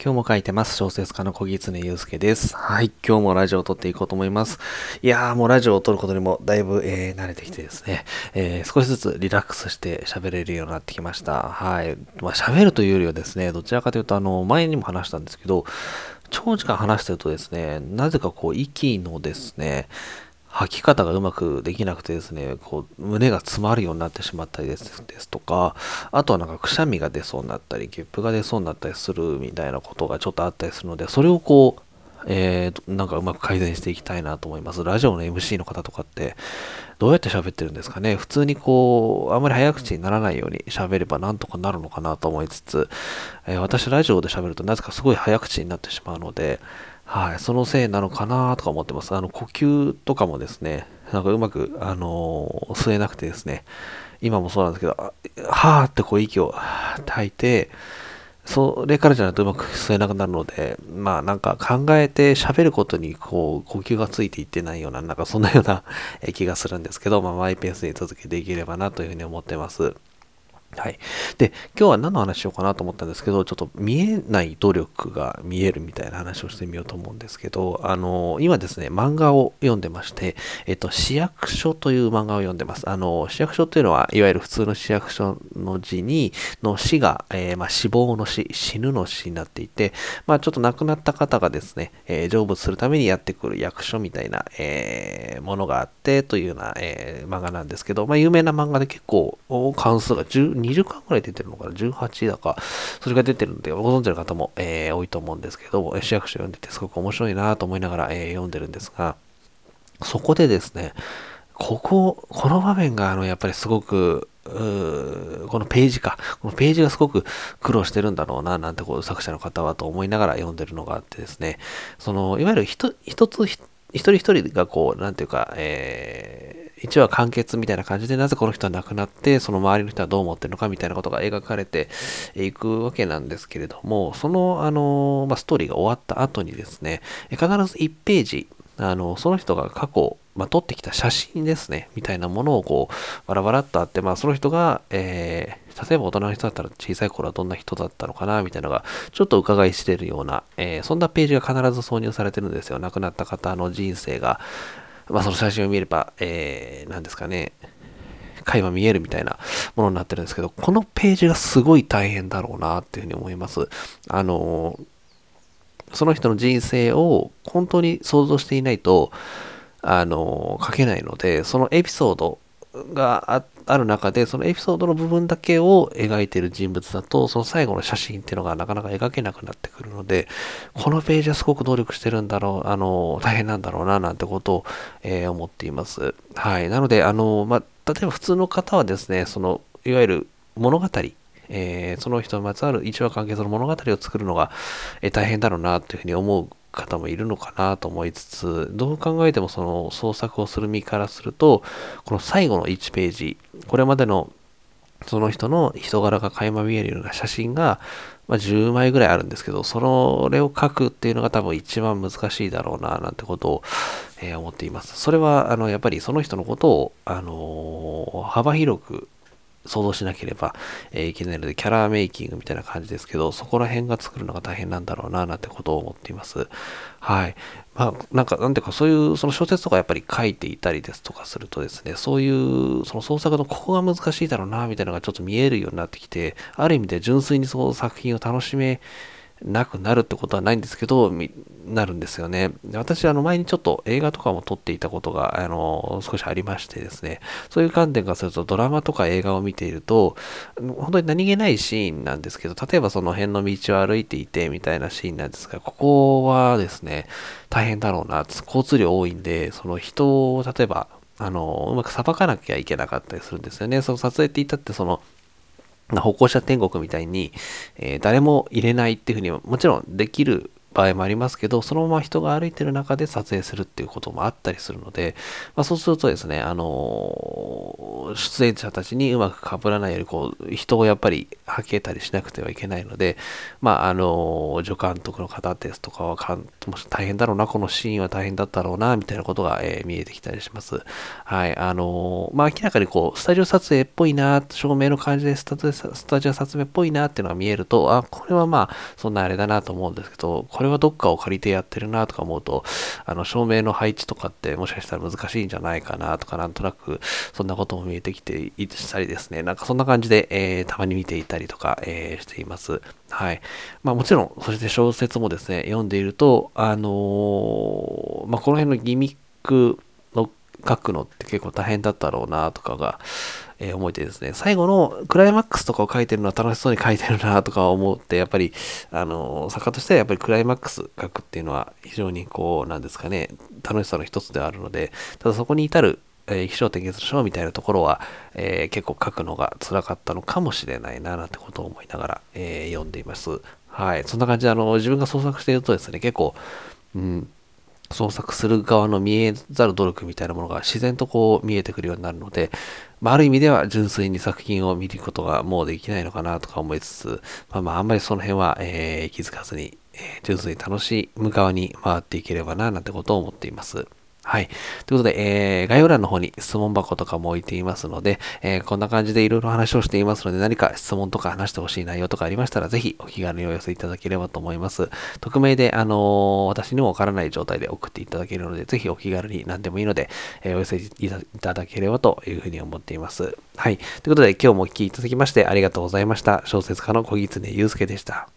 今日も書いてます。小説家の小木常祐介です。はい。今日もラジオを撮っていこうと思います。いやー、もうラジオを撮ることにもだいぶ、えー、慣れてきてですね、えー、少しずつリラックスして喋れるようになってきました。はい。まあ、喋るというよりはですね、どちらかというと、あの、前にも話したんですけど、長時間話してるとですね、なぜかこう、息のですね、吐き方がうまくできなくてですね、こう、胸が詰まるようになってしまったりですですとか、あとはなんかくしゃみが出そうになったり、ゲップが出そうになったりするみたいなことがちょっとあったりするので、それをこう、えー、なんかうまく改善していきたいなと思います。ラジオの MC の方とかって、どうやって喋ってるんですかね？普通にこう、あんまり早口にならないように喋ればなんとかなるのかなと思いつつ、えー、私ラジオで喋るとなぜかすごい早口になってしまうので、はい、そのせいなのかなとか思ってます。あの、呼吸とかもですね、なんかうまく、あのー、吸えなくてですね、今もそうなんですけど、はーってこう息を吐いて、それからじゃないとうまく吸えなくなるので、まあなんか考えて喋ることにこう呼吸がついていってないような、なんかそんなような気がするんですけど、まあマイペースに続けていければなというふうに思ってます。はい。で、今日は何の話しようかなと思ったんですけど、ちょっと見えない努力が見えるみたいな話をしてみようと思うんですけど、あの、今ですね、漫画を読んでまして、えっと、市役所という漫画を読んでます。あの、市役所というのは、いわゆる普通の市役所の字に、の死が、えー、まあ、死亡の死、死ぬの死になっていて、まあ、ちょっと亡くなった方がですね、えー、成仏するためにやってくる役所みたいな、えー、ものがあって、というような、え漫画なんですけど、まあ、有名な漫画で結構、関数が10 20巻ぐらい出てるのかな ?18 だか、それが出てるんで、ご存知の方も、えー、多いと思うんですけど、市役所読んでてすごく面白いなと思いながら、えー、読んでるんですが、そこでですね、ここ、この場面が、あの、やっぱりすごく、このページか。このページがすごく苦労してるんだろうな、なんてこう作者の方はと思いながら読んでるのがあってですね、その、いわゆる一つ一人一人がこう、なんていうか、えー一話完結みたいな感じで、なぜこの人は亡くなって、その周りの人はどう思ってるのかみたいなことが描かれていくわけなんですけれども、その、あの、まあ、ストーリーが終わった後にですね、必ず1ページ、あの、その人が過去、まあ、撮ってきた写真ですね、みたいなものをこう、バラバラっとあって、まあ、その人が、えー、例えば大人の人だったら小さい頃はどんな人だったのかな、みたいなのが、ちょっと伺いしてるような、えー、そんなページが必ず挿入されてるんですよ。亡くなった方の人生が、まあ、その写真を見れば、えー、何ですかね、垣間見えるみたいなものになってるんですけど、このページがすごい大変だろうなっていうふうに思います。あの、その人の人生を本当に想像していないと、あの、書けないので、そのエピソードがある中で、そのエピソードの部分だけを描いている人物だと、その最後の写真っていうのがなかなか描けなくなってくるので、このページはすごく努力してるんだろう、あの、大変なんだろうな、なんてことを、えー、思っています。はい。なので、あの、まあ、例えば普通の方はですね、その、いわゆる物語、えー、その人にまつわる一話関係する物語を作るのが、えー、大変だろうなというふうに思う方もいるのかなと思いつつ、どう考えてもその創作をする身からすると、この最後の1ページ、これまでのその人の人柄が垣間見えるような写真が、まあ、10枚ぐらいあるんですけど、それを書くっていうのが多分一番難しいだろうな、なんてことを、えー、思っています。それは、あの、やっぱりその人のことを、あのー、幅広く想像しなければ、えー、いけないので、キャラメイキングみたいな感じですけど、そこら辺が作るのが大変なんだろうな、なんてことを思っています。はい。まあ、なんか、なんていうか、そういう、その小説とかやっぱり書いていたりですとかするとですね、そういう、その創作のここが難しいだろうな、みたいなのがちょっと見えるようになってきて、ある意味で純粋にその作品を楽しめなくなるってことはないんですけど、なるんですよね。私、あの、前にちょっと映画とかも撮っていたことが、あの、少しありましてですね、そういう観点からすると、ドラマとか映画を見ていると、本当に何気ないシーンなんですけど、例えばその辺の道を歩いていて、みたいなシーンなんですが、ここはですね、大変だろうな、交通量多いんで、その人を、例えば、あの、うまくさばかなきゃいけなかったりするんですよね。その撮影って言ったって、その、歩行者天国みたいに、えー、誰も入れないっていうふうにもちろんできる場合もありますけど、そのまま人が歩いてる中で撮影するっていうこともあったりするので、まあ、そうするとですね、あの出演者たちにうまく被らないように、こう、人をやっぱりはけたりしなくてはいけないので、まあ、あの助監督の方ですとかはかん、もし大変だろうな、このシーンは大変だったろうな、みたいなことが、えー、見えてきたりします。はい、あのまあ、明らかにこう、スタジオ撮影っぽいな、照明の感じでスタジオ撮影っぽいなっていうのが見えると、あ、これはまあ、そんなあれだなと思うんですけど、これはどっかを借りてやってるなとか思うと、あの、照明の配置とかってもしかしたら難しいんじゃないかなとか、なんとなく、そんなことも見えてきていたりですね、なんかそんな感じで、えー、たまに見ていたりとか、えー、しています。はい。まあもちろん、そして小説もですね、読んでいると、あのー、まあこの辺のギミック書くのって結構大変だったろうなとかが、えー、思えてですね、最後のクライマックスとかを書いてるのは楽しそうに書いてるなとか思って、やっぱり、あの、作家としてはやっぱりクライマックス書くっていうのは非常にこう、なんですかね、楽しさの一つではあるので、ただそこに至る、えー、飛翔転結の章みたいなところは、えー、結構書くのが辛かったのかもしれないな、なんてことを思いながら、えー、読んでいます。はい。そんな感じで、あの、自分が創作しているとですね、結構、うん、創作する側の見えざる努力みたいなものが自然とこう見えてくるようになるので、まあ、ある意味では純粋に作品を見ることがもうできないのかなとか思いつつ、まあまああんまりその辺は、えー、気づかずに、えー、純粋に楽しむ側に回っていければななんてことを思っています。はい。ということで、えー、概要欄の方に質問箱とかも置いていますので、えー、こんな感じでいろいろ話をしていますので、何か質問とか話してほしい内容とかありましたら、ぜひお気軽にお寄せいただければと思います。匿名で、あのー、私にもわからない状態で送っていただけるので、ぜひお気軽に何でもいいので、えお寄せいただければというふうに思っています。はい。ということで、今日もお聴きいただきましてありがとうございました。小説家の小木常祐介でした。